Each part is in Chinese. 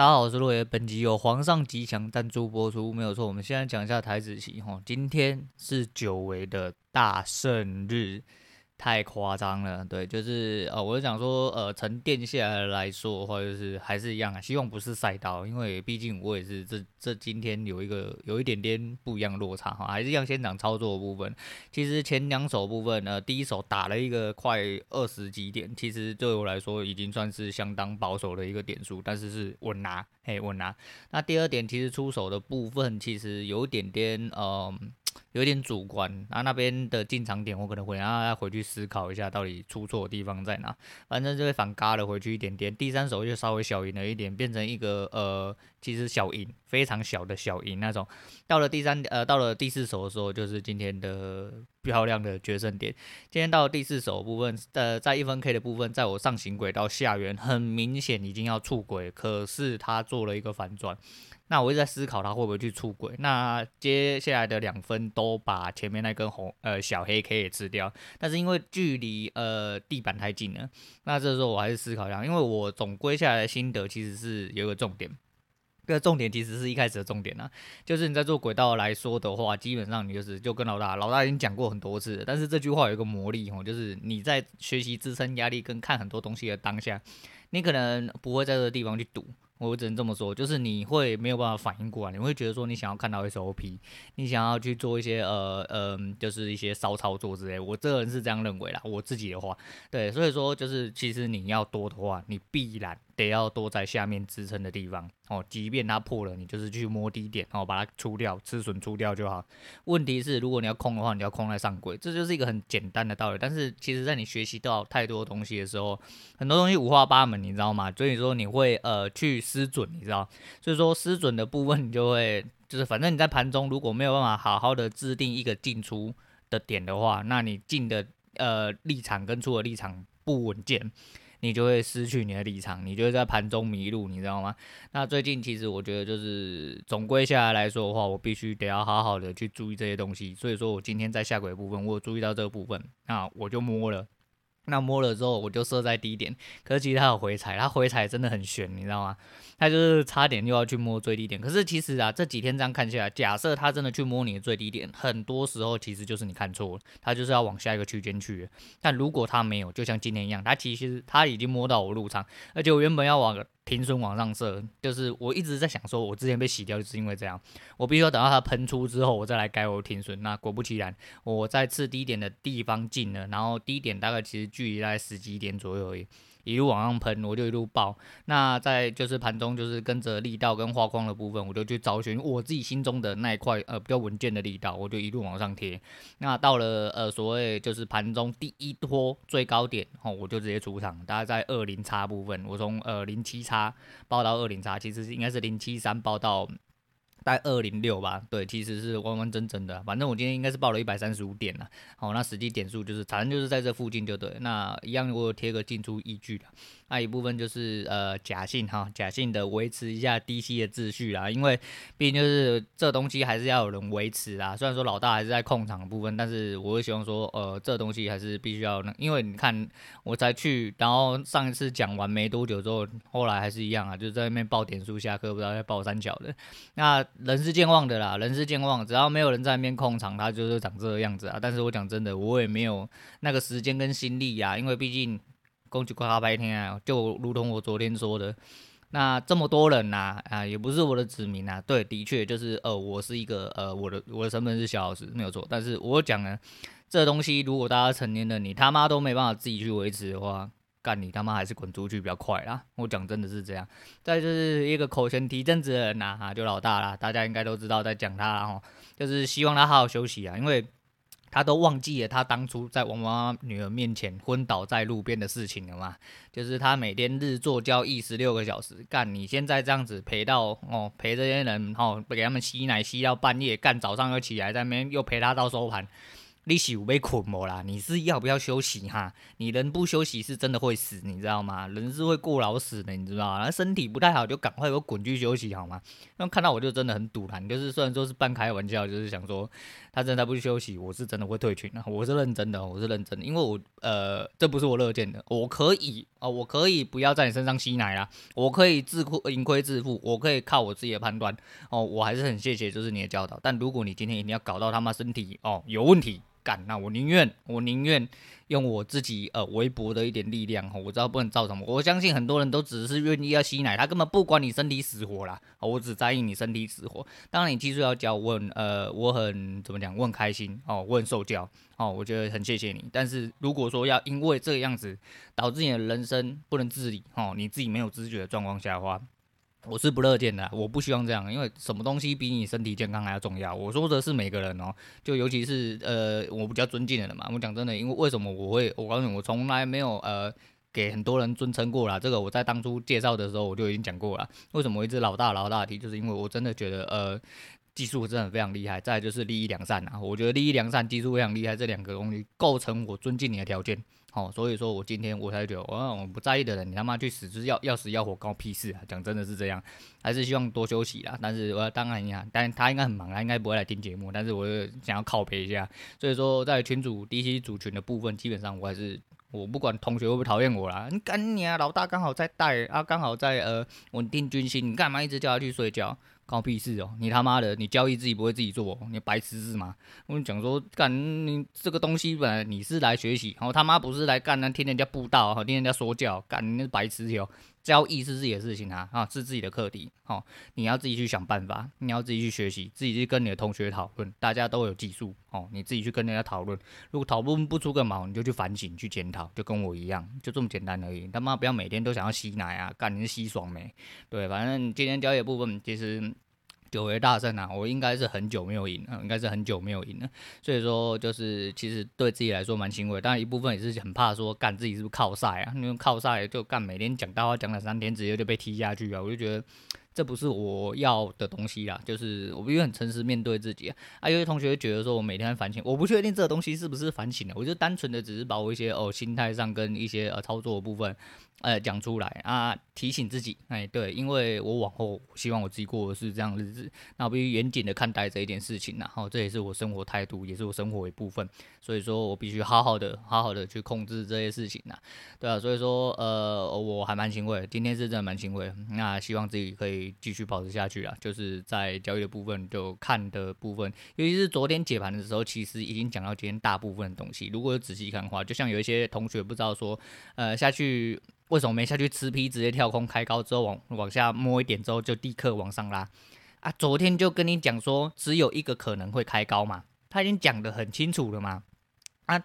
大家好，我是洛爷。本集由皇上吉祥赞助播出，没有错。我们现在讲一下台子棋哈，今天是久违的大圣日。太夸张了，对，就是呃，我是想说，呃，沉淀下来来说的话，就是还是一样啊，希望不是赛道，因为毕竟我也是这这今天有一个有一点点不一样落差哈，还是一样先讲操作的部分。其实前两手部分呢，第一手打了一个快二十几点，其实对我来说已经算是相当保守的一个点数，但是是稳拿，嘿，稳拿。那第二点，其实出手的部分其实有点点，嗯、有点主观，那、啊、那边的进场点我可能会让他回去思考一下，到底出错的地方在哪。反正就会反嘎了回去一点点，第三手就稍微小赢了一点，变成一个呃，其实小赢，非常小的小赢那种。到了第三呃，到了第四手的时候，就是今天的漂亮的决胜点。今天到第四手部分，呃，在一分 K 的部分，在我上行轨道下缘，很明显已经要触轨，可是他做了一个反转。那我一直在思考他会不会去出轨。那接下来的两分都把前面那根红呃小黑 K 也吃掉，但是因为距离呃地板太近了，那这时候我还是思考一下，因为我总归下来的心得其实是有一个重点，这个重点其实是一开始的重点啊，就是你在做轨道来说的话，基本上你就是就跟老大老大已经讲过很多次了，但是这句话有一个魔力哦，就是你在学习自身压力跟看很多东西的当下，你可能不会在这个地方去赌。我只能这么说，就是你会没有办法反应过来，你会觉得说你想要看到 SOP，你想要去做一些呃呃，就是一些骚操作之类。我这个人是这样认为啦，我自己的话，对，所以说就是其实你要多的话，你必然。得要多在下面支撑的地方哦，即便它破了，你就是去摸低点哦，把它出掉，止损出掉就好。问题是，如果你要空的话，你要空在上轨，这就是一个很简单的道理。但是，其实在你学习到太多东西的时候，很多东西五花八门，你知道吗？所以说你会呃去失准，你知道？所以说失准的部分，你就会就是反正你在盘中如果没有办法好好的制定一个进出的点的话，那你进的呃立场跟出的立场不稳健。你就会失去你的立场，你就会在盘中迷路，你知道吗？那最近其实我觉得就是总归下来来说的话，我必须得要好好的去注意这些东西。所以说我今天在下轨部分，我有注意到这个部分，那我就摸了。那摸了之后，我就设在低点，可是其实它有回踩，它回踩真的很悬，你知道吗？它就是差点又要去摸最低点。可是其实啊，这几天这样看下来，假设它真的去摸你的最低点，很多时候其实就是你看错了，它就是要往下一个区间去。但如果它没有，就像今天一样，它其实它已经摸到我入场，而且我原本要往。停损往上射，就是我一直在想说，我之前被洗掉就是因为这样，我必须要等到它喷出之后，我再来改我的停损。那果不其然，我在次低点的地方进了，然后低点大概其实距离在十几点左右而已。一路往上喷，我就一路爆。那在就是盘中，就是跟着力道跟画框的部分，我就去找寻我自己心中的那一块呃比较稳健的力道，我就一路往上贴。那到了呃所谓就是盘中第一波最高点，哦，我就直接出场，大概在二零叉部分，我从呃零七叉爆到二零叉，其实应该是零七三爆到。大概二零六吧，对，其实是完完整整的。反正我今天应该是报了一百三十五点了，好，那实际点数就是，反正就是在这附近就对。那一样我贴个进出依据的。那一部分就是呃假性哈，假性的维持一下低吸的秩序啦，因为毕竟就是这东西还是要有人维持啦。虽然说老大还是在控场的部分，但是我会希望说呃这东西还是必须要，因为你看我才去，然后上一次讲完没多久之后，后来还是一样啊，就在那边报点数下课，不知道在报三角的。那人是健忘的啦，人是健忘，只要没有人在那边控场，他就是长这个样子啊。但是我讲真的，我也没有那个时间跟心力呀，因为毕竟。恭喜快白天啊！就如同我昨天说的，那这么多人呐，啊，也不是我的子民啊。对，的确就是，呃，我是一个，呃，我的我的身份是小老师，没有错。但是我讲呢，这东西如果大家成年了，你他妈都没办法自己去维持的话，干你他妈还是滚出去比较快啦。我讲真的是这样。再就是一个口嫌提正直的人呐，哈，就老大啦，大家应该都知道在讲他啦，哈，就是希望他好好休息啊，因为。他都忘记了他当初在王妈妈女儿面前昏倒在路边的事情了嘛？就是他每天日做交易十六个小时，干你现在这样子陪到哦，陪这些人哦，给他们吸奶吸到半夜，干早上又起来在那边又陪他到收盘，你是有被捆没啦？你是要不要休息哈？你人不休息是真的会死，你知道吗？人是会过劳死的，你知道吗？那身体不太好就赶快给我滚去休息好吗？那看到我就真的很赌烂，就是虽然说是半开玩笑，就是想说他真的不去休息，我是真的会退群的，我是认真的，我是认真的，因为我呃这不是我乐见的，我可以啊、我可以不要在你身上吸奶啦，我可以自亏盈亏自负，我可以靠我自己的判断哦，我还是很谢谢就是你的教导，但如果你今天一定要搞到他妈身体哦有问题。干，那我宁愿我宁愿用我自己呃微薄的一点力量，我知道不能造成什么。我相信很多人都只是愿意要吸奶，他根本不管你身体死活啦。我只在意你身体死活。当然你技术要教，我呃我很怎么讲，我很开心哦，我很受教哦，我觉得很谢谢你。但是如果说要因为这个样子导致你的人生不能自理哦，你自己没有知觉的状况下的话。我是不乐见的，我不希望这样，因为什么东西比你身体健康还要重要？我说的是每个人哦，就尤其是呃，我比较尊敬的人嘛。我讲真的，因为为什么我会，我告诉你，我从来没有呃给很多人尊称过啦。这个我在当初介绍的时候我就已经讲过了。为什么我一直老大老大提，就是因为我真的觉得呃技术真的非常厉害，再就是利益良善啊。我觉得利益良善、技术非常厉害，这两个东西构成我尊敬你的条件。哦，所以说我今天我才觉得，我我不在意的人，你他妈去死，就是要要死要活，关我屁事啊！讲真的是这样，还是希望多休息啦。但是我当然呀，但他应该很忙，他应该不会来听节目。但是我想要靠北一下，所以说在群主 DC 组群的部分，基本上我还是我不管同学会不会讨厌我啦，你干你啊，老大刚好在带啊，刚好在呃稳定军心，你干嘛一直叫他去睡觉？搞屁事哦！你他妈的，你交易自己不会自己做，你白痴是吗？我跟你讲说，干你这个东西本来你是来学习，然后他妈不是来干那听人家布道，好，听人家说教，干你那是白痴哟！交易是自己的事情啊，啊，是自己的课题，哦，你要自己去想办法，你要自己去学习，自己去跟你的同学讨论，大家都有技术，哦，你自己去跟人家讨论，如果讨论不出个毛，你就去反省，去检讨，就跟我一样，就这么简单而已。他妈不要每天都想要吸奶啊，干你是吸爽没？对，反正今天交易的部分其实。久违大胜啊！我应该是很久没有赢了，应该是很久没有赢了，所以说就是其实对自己来说蛮欣慰，但一部分也是很怕说干自己是不是靠赛啊？因为靠赛就干每天讲大话讲两三天，直接就被踢下去啊！我就觉得。这不是我要的东西啦，就是我必须很诚实面对自己啊。啊，有些同学觉得说我每天反省，我不确定这个东西是不是反省的，我就单纯的只是把我一些哦心态上跟一些呃操作的部分呃讲出来啊，提醒自己，哎，对，因为我往后希望我自己过的是这样日子，那我必须严谨的看待这一件事情，然后这也是我生活态度，也是我生活一部分，所以说我必须好好的好好的去控制这些事情呐，对啊，所以说呃我还蛮欣慰，今天是真的蛮欣慰，那希望自己可以。继续保持下去啊，就是在交易的部分，就看的部分，尤其是昨天解盘的时候，其实已经讲到今天大部分的东西。如果仔细看的话，就像有一些同学不知道说，呃，下去为什么没下去吃 P，直接跳空开高之后往往下摸一点之后就立刻往上拉啊？昨天就跟你讲说，只有一个可能会开高嘛，他已经讲得很清楚了嘛。啊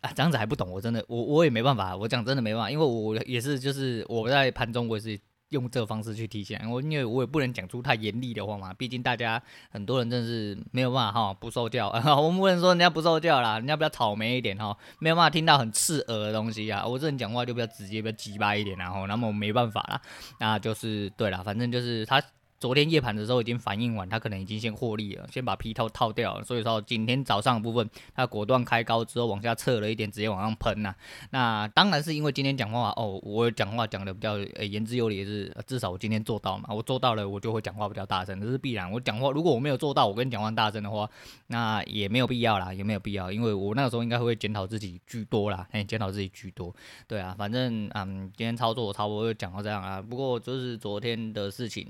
啊，这样子还不懂，我真的我我也没办法，我讲真的没办法，因为我也是就是我在盘中我也是。用这个方式去提醒我，因为我也不能讲出太严厉的话嘛，毕竟大家很多人真是没有办法哈，不受教。我们不能说人家不受教啦，人家比较草莓一点哈，没有办法听到很刺耳的东西啊。我这人讲话就比较直接，比较直白一点，然后那么没办法啦，那就是对啦，反正就是他。昨天夜盘的时候已经反应完，他可能已经先获利了，先把皮套套掉了。所以说今天早上的部分，他果断开高之后往下撤了一点，直接往上喷呐、那当然是因为今天讲话哦，我讲话讲的比较呃言之有理，是至少我今天做到嘛。我做到了，我就会讲话比较大声，这是必然。我讲话如果我没有做到，我跟你讲话大声的话，那也没有必要啦，也没有必要，因为我那个时候应该会检讨自己居多啦，哎，检讨自己居多。对啊，反正嗯，今天操作我差不多就讲到这样啊。不过就是昨天的事情。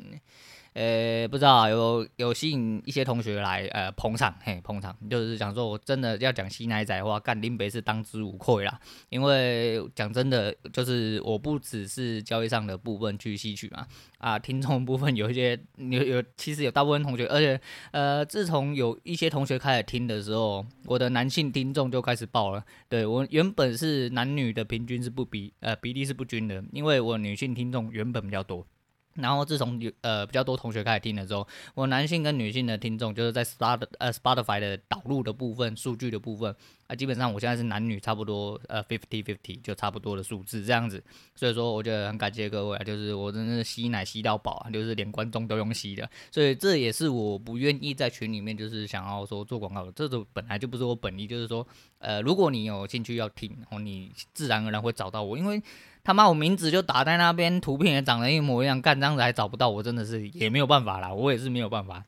呃、不知道有有吸引一些同学来呃捧场，嘿捧场，就是讲说我真的要讲吸奶仔的话，干林北是当之无愧啦。因为讲真的，就是我不只是交易上的部分去吸取嘛，啊，听众部分有一些有有，其实有大部分同学，而且呃，自从有一些同学开始听的时候，我的男性听众就开始爆了。对，我原本是男女的平均是不比呃比例是不均的，因为我女性听众原本比较多。然后自从有呃比较多同学开始听的时候，我男性跟女性的听众就是在 Spot 呃 Spotify 的导入的部分、数据的部分，啊，基本上我现在是男女差不多，呃，fifty fifty 就差不多的数字这样子，所以说我觉得很感谢各位啊，就是我真的吸奶吸到饱啊，就是连观众都用吸的，所以这也是我不愿意在群里面就是想要说做广告的，这种本来就不是我本意，就是说，呃，如果你有兴趣要听，哦，你自然而然会找到我，因为他妈我名字就打在那边，图片也长得一模一样，干这样子还找不到我，真的是也没有办法啦，我也是没有办法。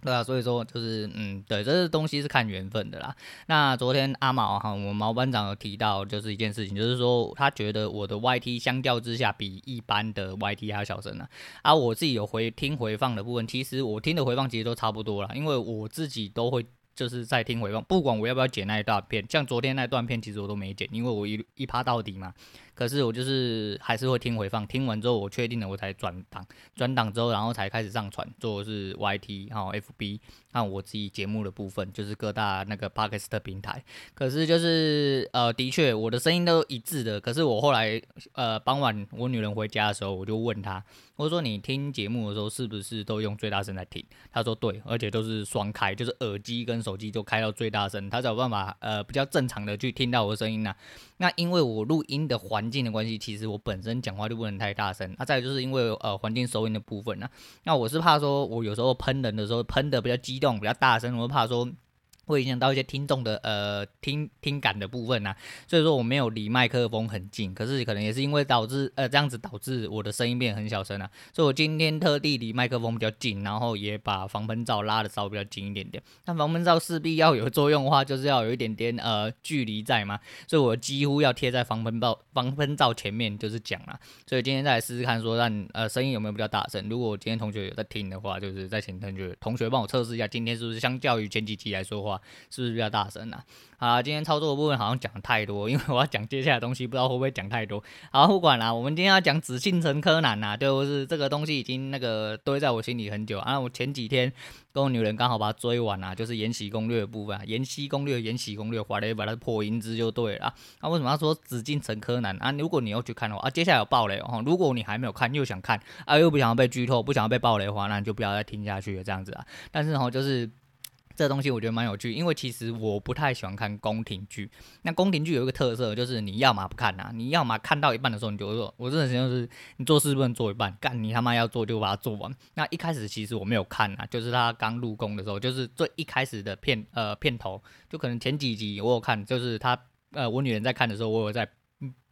对啊，所以说就是嗯，对，这个东西是看缘分的啦。那昨天阿毛哈，我们毛班长有提到，就是一件事情，就是说他觉得我的 YT 相较之下比一般的 YT 还要小声呢。啊，我自己有回听回放的部分，其实我听的回放其实都差不多啦，因为我自己都会就是在听回放，不管我要不要剪那一段片，像昨天那段片其实我都没剪，因为我一一趴到底嘛。可是我就是还是会听回放，听完之后我确定了我才转档，转档之后然后才开始上传，做的是 YT 还有 FB，还有我自己节目的部分，就是各大那个 Podcast 平台。可是就是呃，的确我的声音都一致的。可是我后来呃傍晚我女人回家的时候，我就问她，我说你听节目的时候是不是都用最大声在听？她说对，而且都是双开，就是耳机跟手机都开到最大声，她才有办法呃比较正常的去听到我的声音呢、那因为我录音的环境的关系，其实我本身讲话就不能太大声。那、再有就是因为呃环境收音的部分呢、那我是怕说我有时候喷人的时候喷的比较激动、比较大声，我怕说。会影响到一些听众的呃听听感的部分呐、啊，所以说我没有离麦克风很近，可是可能也是因为导致呃这样子导致我的声音变很小声啊，所以我今天特地离麦克风比较近，然后也把防喷罩拉的稍微比较近一点点。那防喷罩势必要有作用的话，就是要有一点点呃距离在嘛，所以我几乎要贴在防喷罩防喷罩前面就是讲了。所以今天再来试试看说让呃声音有没有比较大声。如果我今天同学有在听的话，就是再请同学同学帮我测试一下，今天是不是相较于前几集来说话。是不是比较大声啊？好啦，今天操作的部分好像讲太多，因为我要讲接下来的东西，不知道会不会讲太多。好，不管啦，我们今天要讲紫禁城柯南呐，就是这个东西已经那个堆在我心里很久啊。我前几天跟我女人刚好把它追完啦，就是延禧攻略的部分，延禧攻略、延禧攻略，回来把它破音之就对了。那、为什么要说紫禁城柯南啊？如果你要去看的话啊，接下来有爆雷哦。如果你还没有看又想看啊，又不想要被剧透，不想要被爆雷的话，那你就不要再听下去了，这样子啊。但是哈，就是。这东西我觉得蛮有趣，因为其实我不太喜欢看宫廷剧。那宫廷剧有一个特色，就是你要么不看呐、啊，你要么看到一半的时候你就说，我真的就是你做事不能做一半，干你他妈要做就把它做完。那一开始其实我没有看啊，就是他刚入宫的时候，就是最一开始的片呃片头，就可能前几集我有看，就是他呃我女人在看的时候，我有在。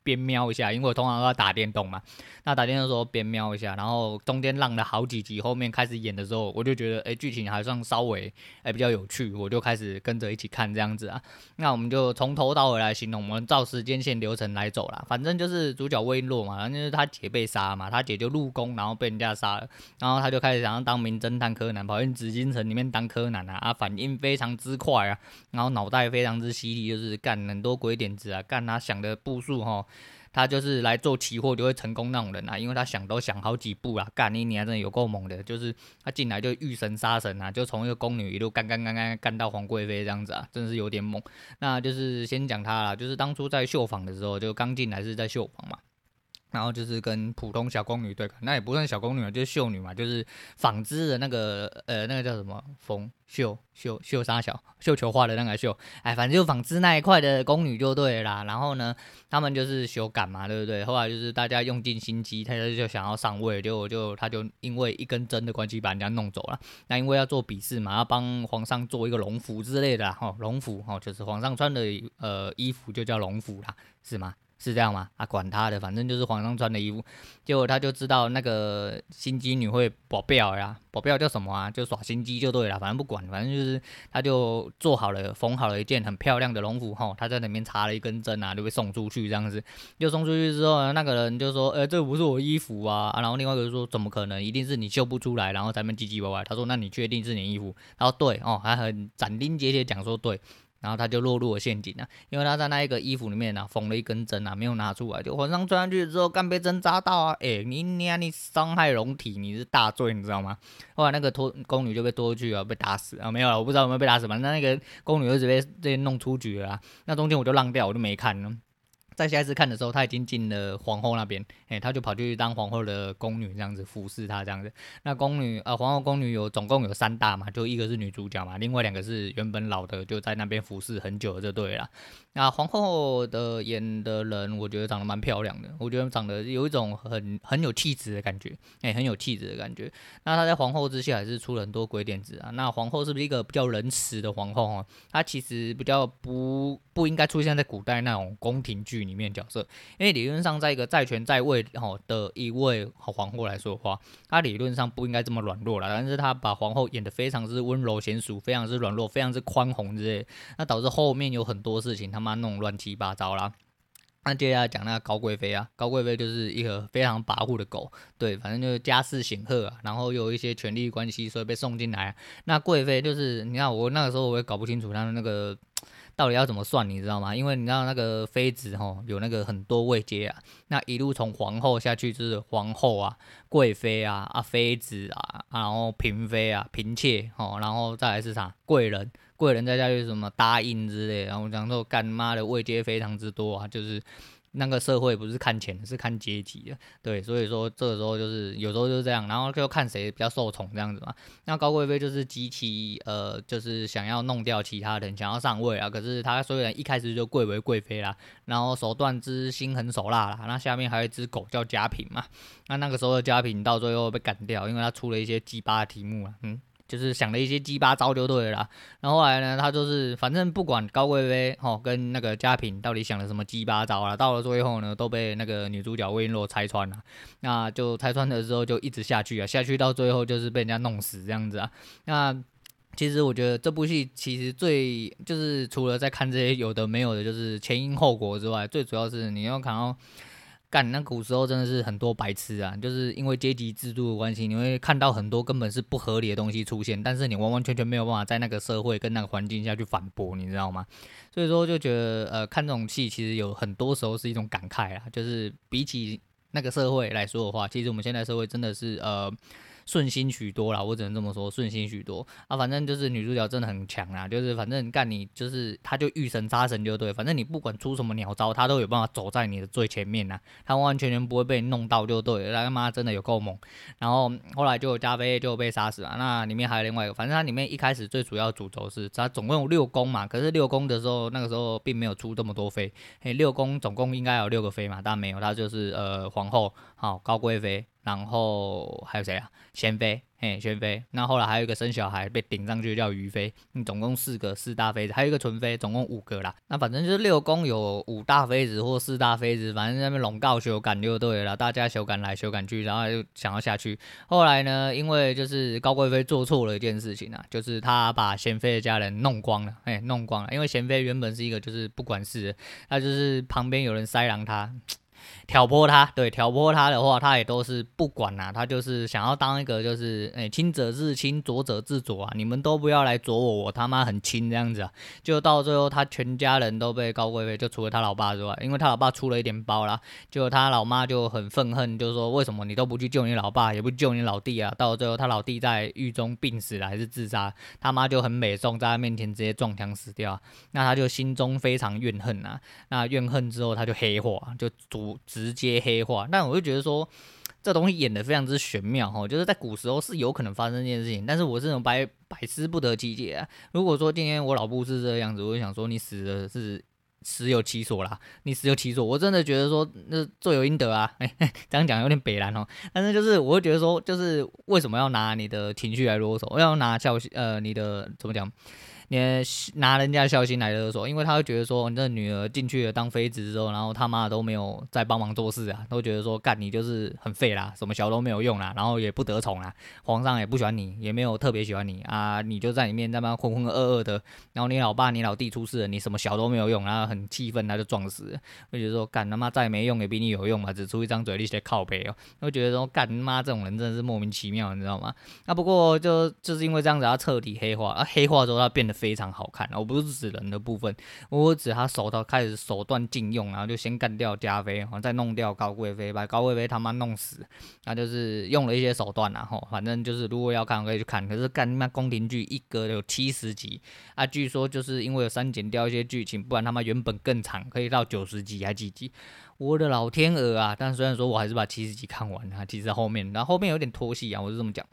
边瞄一下，因为我通常都要打电动嘛。那打电动的时候边瞄一下，然后中间浪了好几集，后面开始演的时候，我就觉得，哎，剧情还算稍微，哎，比较有趣，我就开始跟着一起看这样子啊。那我们就从头到尾来形容，我们照时间线流程来走啦。反正就是主角魏瓒嘛，就是他姐被杀嘛，他姐就入宫，然后被人家杀了，然后他就开始想要当名侦探柯南，跑进紫禁城里面当柯南啊，啊，反应非常之快啊，然后脑袋非常之犀利，就是干很多鬼点子啊，干他想的步数哈。他就是来做期货就会成功那种人啊，因为他想都想好几步啊，干你你还真的有够猛的，就是他进来就遇神杀神啊，就从一个宫女一路干干干干干到皇贵妃这样子啊，真的是有点猛。那就是先讲他啦，就是当初在绣坊的时候，就刚进来是在绣坊嘛。然后就是跟普通小宫女对抗，那也不算小宫女嘛，就是绣女嘛，就是纺织的那个呃，那个叫什么缝绣绣绣纱小绣球花的那个绣，哎，反正就纺织那一块的宫女就对了啦。然后呢，他们就是修改嘛，对不对？后来就是大家用尽心机，他就想要上位，就就他就因为一根针的关系把人家弄走了。那因为要做比试嘛，要帮皇上做一个龙服之类的哈，龙服哈，就是皇上穿的呃衣服就叫龙服啦，是吗？是这样吗？啊，管他的，反正就是皇上穿的衣服。结果他就知道那个心机女会保镖呀，保镖叫什么啊？就耍心机就对了。反正不管，反正就是他就做好了，缝好了一件很漂亮的龙服哈。他在里面插了一根针啊，就被送出去这样子。就送出去之后呢，那个人就说：“呃，这不是我衣服啊。啊”然后另外一个人说：“怎么可能？一定是你绣不出来，然后咱们唧唧歪歪。”他说：“那你确定是你衣服？”然后对哦，还很斩钉截铁讲说对。然后他就落入了陷阱了，因为他在那一个衣服里面呢缝了一根针啊，没有拿出来，就皇上穿上去之后，刚被针扎到啊，哎，你你啊，你伤害龙体，你是大罪，你知道吗？后来那个拖宫女就被拖出去啊，被打死啊，没有了，我不知道有没有被打死，反正那个宫女就直接被弄出局了，那中间我就浪掉，我就没看了。在下一次看的时候，他已经进了皇后那边，哎、欸，他就跑去当皇后的宫女，这样子服侍她这样子。那宫女呃，皇后宫女有总共有三大嘛，就一个是女主角嘛，另外两个是原本老的，就在那边服侍很久了就对了。那皇后的演的人，我觉得长得蛮漂亮的，我觉得长得有一种很很有气质的感觉，哎、很有气质的感觉。那她在皇后之下还是出了很多鬼点子啊。那皇后是不是一个比较仁慈的皇后啊？她其实比较不不应该出现在古代那种宫廷剧里面角色，因为理论上，在一个在权在位哈的一位皇后来说的话，她理论上不应该这么软弱了。但是她把皇后演得非常之温柔娴淑，非常之软弱，非常之宽宏之类，那导致后面有很多事情他妈弄乱七八糟啦。那接下来讲那个高贵妃啊，高贵妃就是一个非常跋扈的狗，对，反正就是家世显赫啊，然后又有一些权力关系，所以被送进来。那贵妃就是，你看我那个时候我也搞不清楚她的那个。到底要怎么算，你知道吗？因为你知道那个妃子吼有那个很多位阶啊，那一路从皇后下去就是皇后啊、贵妃啊、啊妃子啊，然后嫔妃啊、嫔妾吼，然后再来是啥贵人，贵人再下去什么答应之类，然后讲说干妈的位阶非常之多啊，就是。那个社会不是看钱，是看阶级的，对，所以说这个时候就是有时候就是这样，然后就看谁比较受宠这样子嘛。那高贵妃就是极其呃，就是想要弄掉其他人，想要上位啊。可是她虽然一开始就贵为贵妃啦，然后手段之心狠手辣啦，那下面还有一只狗叫嘉嫔嘛。那那个时候的嘉嫔到最后被赶掉，因为他出了一些鸡巴题目啊，嗯。就是想了一些鸡巴招就对了，然后后来呢，他就是反正不管高贵妃吼跟那个嘉嫔到底想了什么鸡巴招啦，到了最后呢都被那个女主角魏璎珞拆穿了，那就拆穿了之后就一直下去啊，下去到最后就是被人家弄死这样子啊。那其实我觉得这部戏其实最就是除了在看这些有的没有的，就是前因后果之外，最主要是你要看到。干，那古时候真的是很多白痴啊，就是因为阶级制度的关系，你会看到很多根本是不合理的东西出现，但是你完完全全没有办法在那个社会跟那个环境下去反驳，你知道吗？所以说就觉得，呃，看这种戏其实有很多时候是一种感慨啊，就是比起那个社会来说的话，其实我们现在社会真的是，呃。顺心许多啦，我只能这么说，顺心许多啊。反正就是女主角真的很强啊，就是反正干你就是她就遇神杀神就对，反正你不管出什么鸟招，她都有办法走在你的最前面呐，她完完全全不会被你弄到就对了。他妈真的有够猛。然后后来就加菲就被杀死了，那里面还有另外一个，反正它里面一开始最主要主轴是它总共有六宫嘛，可是六宫的时候那个时候并没有出这么多妃，嘿，六宫总共应该有六个妃嘛，但没有，它就是呃皇后好高贵妃。然后还有谁啊？贤妃，嘿，贤妃。那后来还有一个生小孩被顶上去叫于妃。你总共四个四大妃子，还有一个纯妃，总共五个啦。那反正就是六宫有五大妃子或四大妃子，反正那边龙告修改就对了。大家修改来修改去，然后就想要下去。后来呢，因为就是高贵妃做错了一件事情啊，就是她把贤妃的家人弄光了，哎，弄光了。因为贤妃原本是一个就是不管事，她就是旁边有人塞狼她。挑拨他，对，挑拨他的话，他也都是不管呐、啊，他就是想要当一个就是，哎，亲者自亲，浊者自浊啊，你们都不要来左我，我他妈很亲这样子啊，就到最后他全家人都被高贵妃，就除了他老爸之外，因为他老爸出了一点包啦，就他老妈就很愤恨，就说为什么你都不去救你老爸，也不救你老弟啊？到最后他老弟在狱中病死了还是自杀，他妈就很美颂，在他面前直接撞墙死掉，那他就心中非常怨恨呐、啊，那怨恨之后他就黑化，就主。直接黑化，但我就觉得说，这东西演得非常之玄妙哈，就是在古时候是有可能发生这件事情，但是我这种百百思不得其解啊。如果说今天我老布是这个样子，我就想说你死的是死有其所啦，你死有其所，我真的觉得说那罪有应得啊。哎，这样讲有点北烂哦，但是就是我会觉得说，就是为什么要拿你的情绪来啰嗦，要拿孝心呃你的怎么讲？你拿人家孝心来勒索，因为他会觉得说，你这女儿进去了当妃子之后，然后他妈都没有再帮忙做事啊，都觉得说干你就是很废啦，什么小都没有用啦，然后也不得宠啦，皇上也不喜欢你，也没有特别喜欢你啊，你就在里面在那浑浑噩噩的，然后你老爸你老弟出事了，你什么小都没有用，然后很气愤，他就撞死了，会觉得说干他妈再没用也比你有用嘛，只出一张嘴力气靠北哦，会觉得说干妈这种人真的是莫名其妙，你知道吗？那不过就就是因为这样子，他彻底黑化，啊黑化之后他变得。非常好看。我不是指人的部分，我指他手到开始手段禁用，然后就先干掉加菲，然后再弄掉高贵妃，把高贵妃他妈弄死，那就是用了一些手段然后反正就是如果要看可以去看，可是干他妈宫廷剧一个有七十集啊，据说就是因为有删减掉一些剧情，不然他妈原本更长，可以到九十集还几集。我的老天鹅啊！但虽然说我还是把七十集看完了，其实后面，然后后面有点拖戏啊，我是这么讲。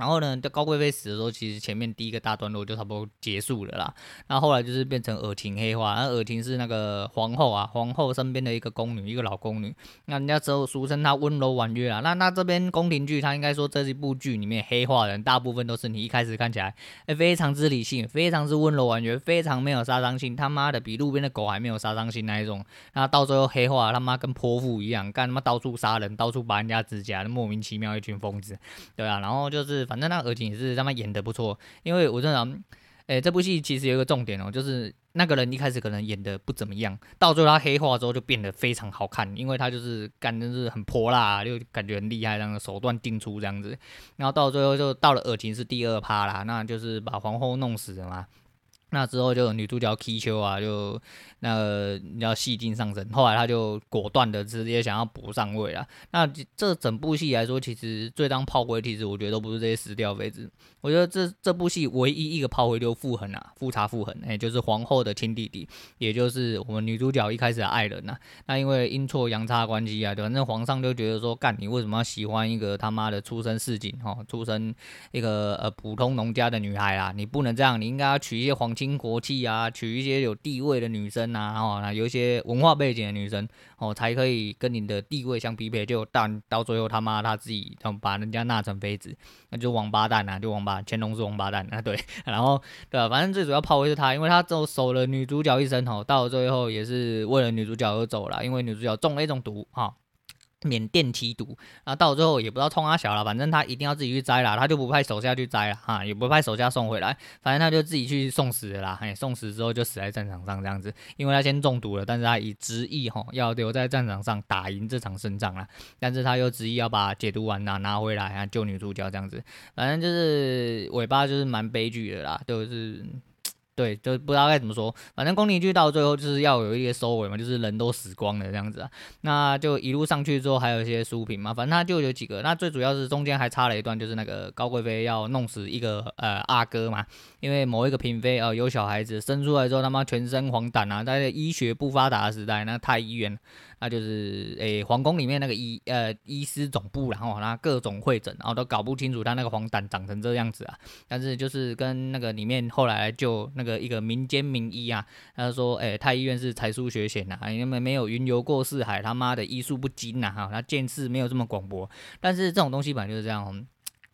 然后呢，在高贵妃死的时候，其实前面第一个大段落就差不多结束了啦。那后，来就是变成尔晴黑化，那尔晴是那个皇后啊，皇后身边的一个宫女，一个老宫女。那人家之后俗称她温柔婉约啊。那那这边宫廷剧，她应该说这一部剧里面黑化的人大部分都是你一开始看起来非常之理性，非常之温柔婉约，非常没有杀伤性，他妈的比路边的狗还没有杀伤性那一种。那到最后黑化，他妈跟泼妇一样，干他妈到处杀人，到处拔人家指甲，莫名其妙一群疯子，对啊。然后就是反正那尔晴也是。他妈演的不错，因为我真的，哎、这部戏其实有一个重点哦，就是那个人一开始可能演的不怎么样，到最后他黑化之后就变得非常好看，因为他就是干的是很泼辣，就感觉很厉害，这样手段定出这样子，然后到最后就到了尔晴是第二趴啦，那就是把皇后弄死了嘛。那之后就女主角缇秋啊，就那个要戏精上身，后来她就果断的直接想要补上位了。那这整部戏来说，其实最当炮灰，其实我觉得都不是这些死掉妃子。我觉得这这部戏唯一一个炮灰就傅恒啊，富察傅恒，哎，就是皇后的亲弟弟，也就是我们女主角一开始的爱人呐、那因为阴错阳差关系啊，反正皇上就觉得说，干你为什么要喜欢一个他妈的出身市井哈，出身一个呃普通农家的女孩啦？你不能这样，你应该要娶一些皇亲国戚啊，娶一些有地位的女生啊，哦，那有一些文化背景的女生哦，才可以跟你的地位相匹配。就但到最后他妈他自己把人家纳成妃子，那就王八蛋啊，就王八。乾隆是王八蛋啊，对，然后对啊，反正最主要炮灰是他，因为他就守了女主角一生吼，到了最后也是为了女主角而走了，因为女主角中了一种毒哈。缅甸奇毒，啊到最后也不知道冲他小了，反正他一定要自己去摘了，他就不派手下去摘了哈，也不派手下送回来，反正他就自己去送死了啦。嘿，送死之后就死在战场上这样子，因为他先中毒了，但是他以执意吼要留在战场上打赢这场胜仗啦，但是他又执意要把解毒丸拿拿回来啊救女主角这样子，反正就是尾巴就是蛮悲剧的啦，就是。对，就不知道该怎么说，反正宫廷剧到最后就是要有一些收尾嘛，就是人都死光了这样子啊，那就一路上去之后还有一些书评嘛，反正他就有几个，那最主要是中间还插了一段，就是那个高贵妃要弄死一个呃阿哥嘛，因为某一个嫔妃呃有小孩子生出来之后他妈全身黄疸啊，在医学不发达的时代，那太医院。那就是诶、欸，皇宫里面那个医呃医师总部，然后他各种会诊，然后都搞不清楚他那个黄疸长成这样子啊。但是就是跟那个里面后来就那个一个民间名医啊，他说诶、欸，太医院是才疏学浅呐，因为没有云游过四海，他妈的医术不精呐哈，他见识没有这么广博。但是这种东西本来就是这样。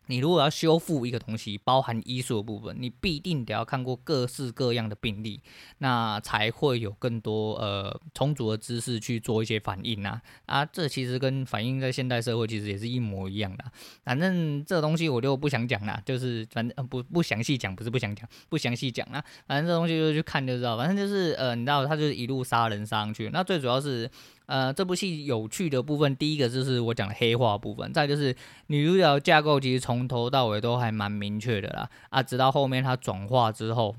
你如果要修复一个东西，包含医术的部分，你必定得要看过各式各样的病例，那才会有更多呃充足的知识去做一些反应啊啊，这其实跟反映在现代社会其实也是一模一样的。反正这东西我就不想讲了，就是反正、不不详细讲，不是不想讲，不详细讲了。反正这东西就去看就知道，反正就是呃，你知道他就是一路杀人杀上去，那最主要是。呃，这部戏有趣的部分，第一个就是我讲的黑化部分，再就是女主角架构其实从头到尾都还蛮明确的啦，啊，直到后面她转化之后，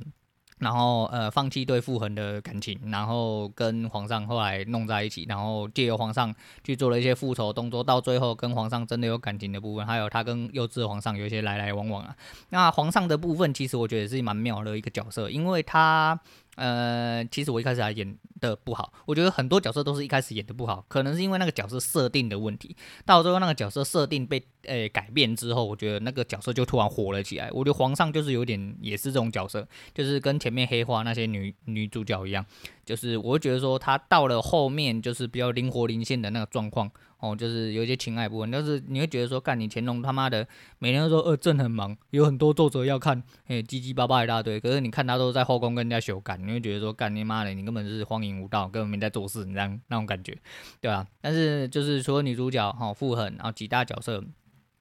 然后呃放弃对傅恒的感情，然后跟皇上后来弄在一起，然后借由皇上去做了一些复仇动作，到最后跟皇上真的有感情的部分，还有她跟幼稚皇上有一些来来往往啊。那皇上的部分其实我觉得是蛮妙的一个角色，因为他。呃，其实我一开始还演的不好，我觉得很多角色都是一开始演的不好，可能是因为那个角色设定的问题，到最后那个角色设定被诶、欸、改变之后，我觉得那个角色就突然火了起来。我觉得皇上就是有点也是这种角色，就是跟前面黑化那些女女主角一样，就是我觉得说他到了后面就是比较灵活灵现的那个状况。哦，就是有一些情爱部分，但是你会觉得说，干你乾隆他妈的，每天都说，呃，朕很忙，有很多作者要看，嘿，叽叽巴巴一大堆。可是你看他都在后宫跟人家修改，你会觉得说，干你妈的，你根本就是荒淫无道，根本没在做事，你这样那种感觉，对吧？但是就是除了女主角哈，傅恒，然后几大角色。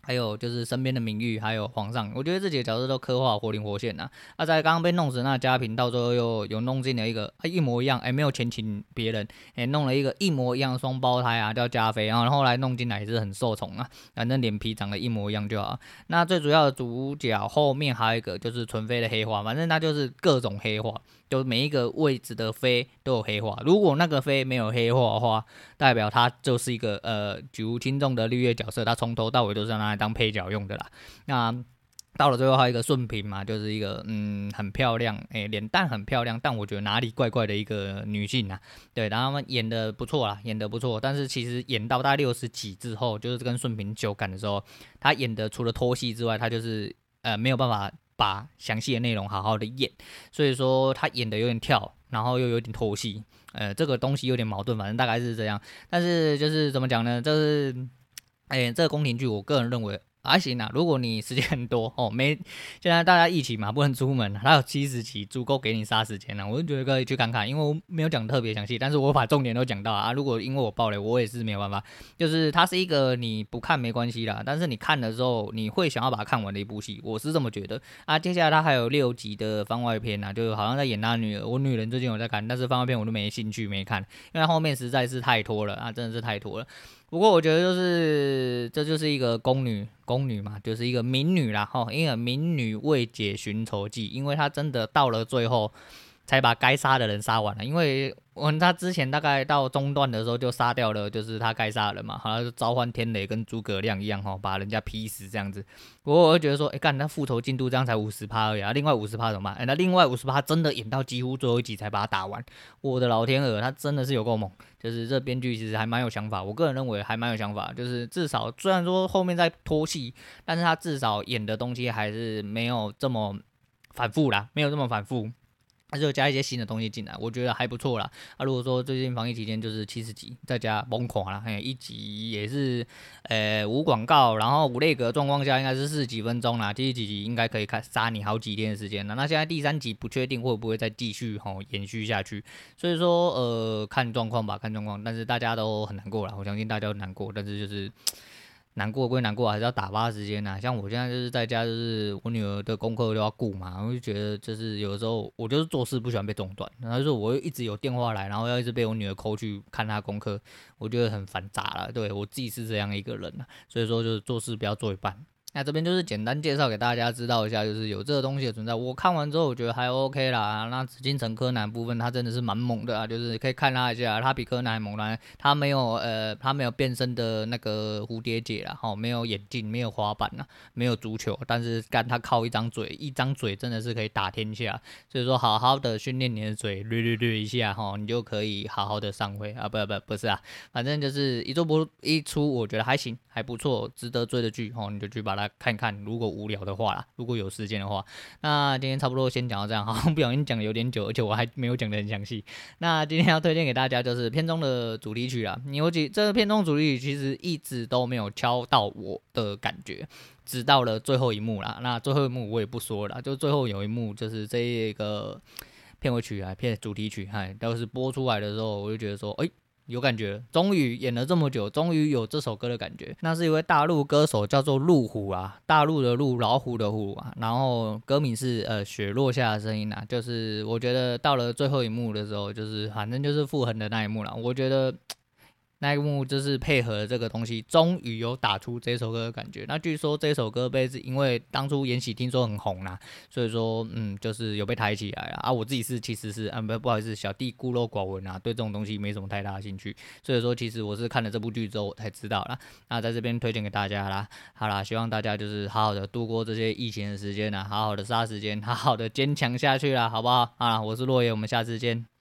还有就是身边的名誉，还有皇上，我觉得这几个角色都刻画活灵活现呐、啊。那、啊、在刚刚被弄死那家平，到最后又有弄进了一个、啊、一模一样，哎，没有前情别人，哎，弄了一个一模一样双胞胎啊，叫加菲，然后后来弄进来也是很受宠啊，反正脸皮长得一模一样就好。那最主要的主角后面还有一个就是纯妃的黑化，反正他就是各种黑化。就每一个位置的飞都有黑化，如果那个飞没有黑化的话，代表他就是一个呃举无轻重的绿叶角色，他从头到尾都是拿来当配角用的啦。那到了最后还有一个顺嫔嘛，就是一个嗯很漂亮，诶、脸蛋很漂亮，但我觉得哪里怪怪的一个女性啊。对，然后他们演的不错啦，演的不错，但是其实演到大概六十几之后，就是跟顺嫔纠葛的时候，他演的除了拖戏之外，他就是呃没有办法。把详细的内容好好的演，所以说他演的有点跳，然后又有点拖戏，呃，这个东西有点矛盾，反正大概是这样。但是就是怎么讲呢？就是，哎、这个宫廷剧，我个人认为。还行啊，如果你时间很多哦，没现在大家疫情嘛，不能出门，它有七十集，足够给你杀时间了。我就觉得可以去看看，因为我没有讲特别详细，但是我把重点都讲到啊。如果因为我爆雷，我也是没有办法。就是它是一个你不看没关系啦，但是你看的时候，你会想要把它看完的一部戏，我是这么觉得啊。接下来它还有六集的番外篇啊，就好像在演他女儿。我女人最近有在看，但是番外篇我都没兴趣没看，因为后面实在是太拖了啊，真的是太拖了。不过我觉得就是这就是一个宫女，宫女嘛，就是一个民女啦，哈，因为民女未解寻仇记，因为她真的到了最后才把该杀的人杀完了，因为。我他之前大概到中段的时候就杀掉了，就是他该杀的人嘛，好像就召唤天雷跟诸葛亮一样哈，把人家劈死这样子。不过我会觉得说，哎、欸，干那复仇进度这样才五十趴而已啊，另外五十趴怎么办？哎、那另外五十趴真的演到几乎最后一集才把他打完。我的老天鹅，他真的是有够猛，就是这编剧其实还蛮有想法，我个人认为还蛮有想法，就是至少虽然说后面在拖戏，但是他至少演的东西还是没有这么反复啦，没有这么反复。还是有加一些新的东西进来，我觉得还不错啦。啊，如果说最近防疫期间就是七十集，再加崩垮了，嘿，一集也是，呃，无广告，然后无内阁状况下应该是四十几分钟啦，第几集应该可以看杀你好几天的时间了。那现在第三集不确定会不会再继续吼延续下去，所以说呃看状况吧，看状况。但是大家都很难过了，我相信大家都难过，但是就是。难过归难过，还是要打发时间呐。像我现在就是在家，就是我女儿的功课都要顾嘛，我就觉得就是有的时候我就是做事不喜欢被中断，然后就是我一直有电话来，然后要一直被我女儿扣去看她功课，我觉得很烦杂了。对，我自己是这样一个人，所以说就是做事不要做一半。那这边就是简单介绍给大家知道一下，就是有这个东西的存在。我看完之后，我觉得还 OK 啦。那紫禁城柯南部分，他真的是蛮猛的啊，就是可以看他一下，他比柯南还猛啦。他没有呃，他没有变身的那个蝴蝶结啦，哈，没有眼镜，没有滑板呐，没有足球，但是干他靠一张嘴，一张嘴真的是可以打天下。所以说，好好的训练你的嘴，略略略一下哈，你就可以好好的上位啊，不不不是啊，反正就是一做不一出，我觉得还行，还不错，值得追的剧哈，你就去把它。看看，如果无聊的话啦，如果有时间的话，那今天差不多先讲到这样，好 不小心讲的有点久，而且我还没有讲的很详细。那今天要推荐给大家就是片中的主题曲啦，尤其这个片中主题曲其实一直都没有敲到我的感觉，直到了最后一幕啦。那最后一幕我也不说了，就最后有一幕就是这个片尾曲啊，片主题曲，嗨，都是播出来的时候，我就觉得说，哎、有感觉，终于演了这么久，终于有这首歌的感觉。那是一位大陆歌手，叫做陆虎啊，大陆的陆，老虎的虎啊。然后歌名是呃雪落下的声音啊，就是我觉得到了最后一幕的时候，就是反正就是傅恒的那一幕了。我觉得。那一幕就是配合这个东西，终于有打出这首歌的感觉。那据说这首歌被是因为当初延禧听说很红啦，所以说嗯，就是有被抬起来了啊。我自己是其实是啊不不好意思，小弟孤陋寡闻啊，对这种东西没什么太大的兴趣。所以说其实我是看了这部剧之后我才知道啦。那在这边推荐给大家啦。好啦，希望大家就是好好的度过这些疫情的时间啦，好好的杀时间，好好的坚强下去啦，好不好？啊，我是落叶，我们下次见。